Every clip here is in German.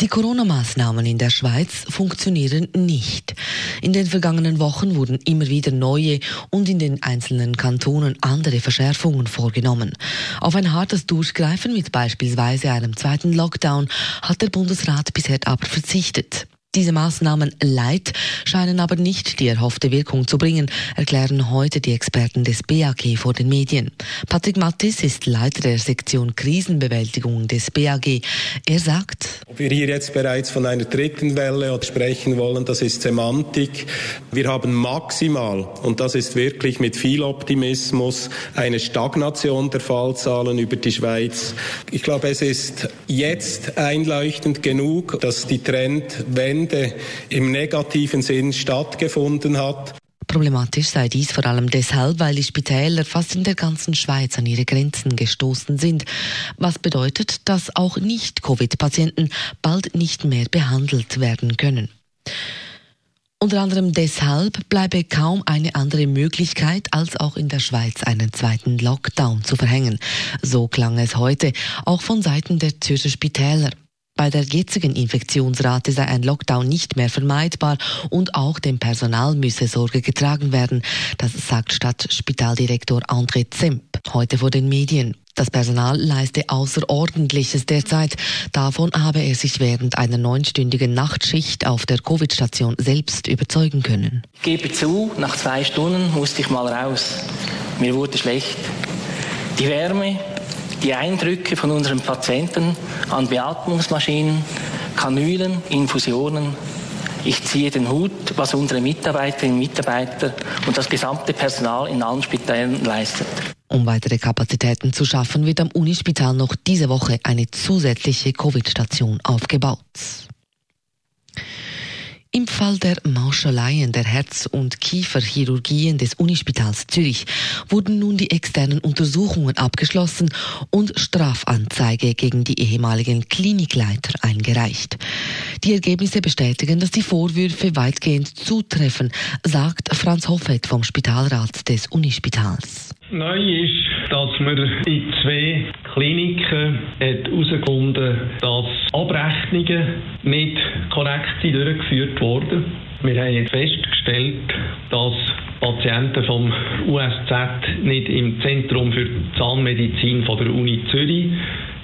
Die Corona-Maßnahmen in der Schweiz funktionieren nicht. In den vergangenen Wochen wurden immer wieder neue und in den einzelnen Kantonen andere Verschärfungen vorgenommen. Auf ein hartes Durchgreifen mit beispielsweise einem zweiten Lockdown hat der Bundesrat bisher aber verzichtet. Diese Maßnahmen Light scheinen aber nicht die erhoffte Wirkung zu bringen, erklären heute die Experten des BAG vor den Medien. Patrick Mattis ist Leiter der Sektion Krisenbewältigung des BAG. Er sagt, ob wir hier jetzt bereits von einer dritten Welle sprechen wollen, das ist Semantik. Wir haben maximal, und das ist wirklich mit viel Optimismus, eine Stagnation der Fallzahlen über die Schweiz. Ich glaube, es ist jetzt einleuchtend genug, dass die Trendwende Ende im negativen Sinn stattgefunden hat. Problematisch sei dies vor allem deshalb, weil die Spitäler fast in der ganzen Schweiz an ihre Grenzen gestoßen sind. Was bedeutet, dass auch Nicht-Covid-Patienten bald nicht mehr behandelt werden können. Unter anderem deshalb bleibe kaum eine andere Möglichkeit, als auch in der Schweiz einen zweiten Lockdown zu verhängen. So klang es heute, auch von Seiten der Zürcher Spitäler. Bei der jetzigen Infektionsrate sei ein Lockdown nicht mehr vermeidbar und auch dem Personal müsse Sorge getragen werden. Das sagt Stadtspitaldirektor André Zemp heute vor den Medien. Das Personal leiste Außerordentliches derzeit. Davon habe er sich während einer neunstündigen Nachtschicht auf der Covid-Station selbst überzeugen können. Ich gebe zu, nach zwei Stunden musste ich mal raus. Mir wurde schlecht. Die Wärme, die Eindrücke von unseren Patienten an Beatmungsmaschinen, Kanülen, Infusionen. Ich ziehe den Hut, was unsere Mitarbeiterinnen und Mitarbeiter und das gesamte Personal in allen Spitälern leistet. Um weitere Kapazitäten zu schaffen, wird am Unispital noch diese Woche eine zusätzliche Covid-Station aufgebaut. Im Fall der Mauscheleien der Herz- und Kieferchirurgien des Unispitals Zürich wurden nun die externen Untersuchungen abgeschlossen und Strafanzeige gegen die ehemaligen Klinikleiter eingereicht. Die Ergebnisse bestätigen, dass die Vorwürfe weitgehend zutreffen, sagt Franz Hoffet vom Spitalrat des Unispitals. Neu ist, dass man in zwei Kliniken herausgefunden dass Abrechnungen nicht korrekt durchgeführt wurden. Wir haben jetzt festgestellt, dass Patienten vom USZ nicht im Zentrum für Zahnmedizin von der Uni Zürich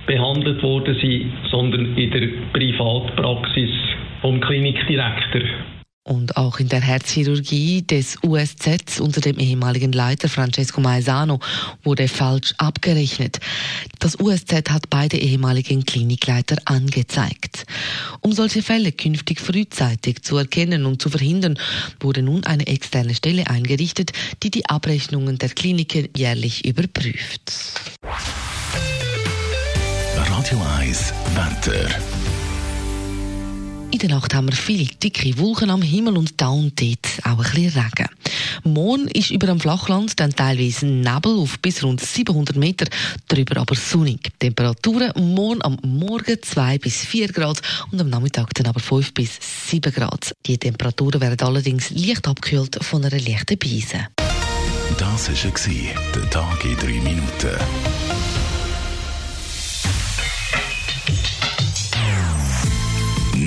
behandelt worden sind, sondern in der Privatpraxis vom Klinikdirektor. Und auch in der Herzchirurgie des USZ unter dem ehemaligen Leiter Francesco Maesano wurde falsch abgerechnet. Das USZ hat beide ehemaligen Klinikleiter angezeigt. Um solche Fälle künftig frühzeitig zu erkennen und zu verhindern, wurde nun eine externe Stelle eingerichtet, die die Abrechnungen der Kliniken jährlich überprüft. Radio 1 Wetter. In der Nacht haben wir viele dicke Wolken am Himmel und da und dort auch ein bisschen Regen. Morgen ist über dem Flachland dann teilweise Nebel auf bis rund 700 Meter, darüber aber sonnig. Temperaturen morgen am Morgen 2 bis 4 Grad und am Nachmittag dann aber 5 bis 7 Grad. Die Temperaturen werden allerdings leicht abgekühlt von einer leichten Beise. Das war der Tag in 3 Minuten.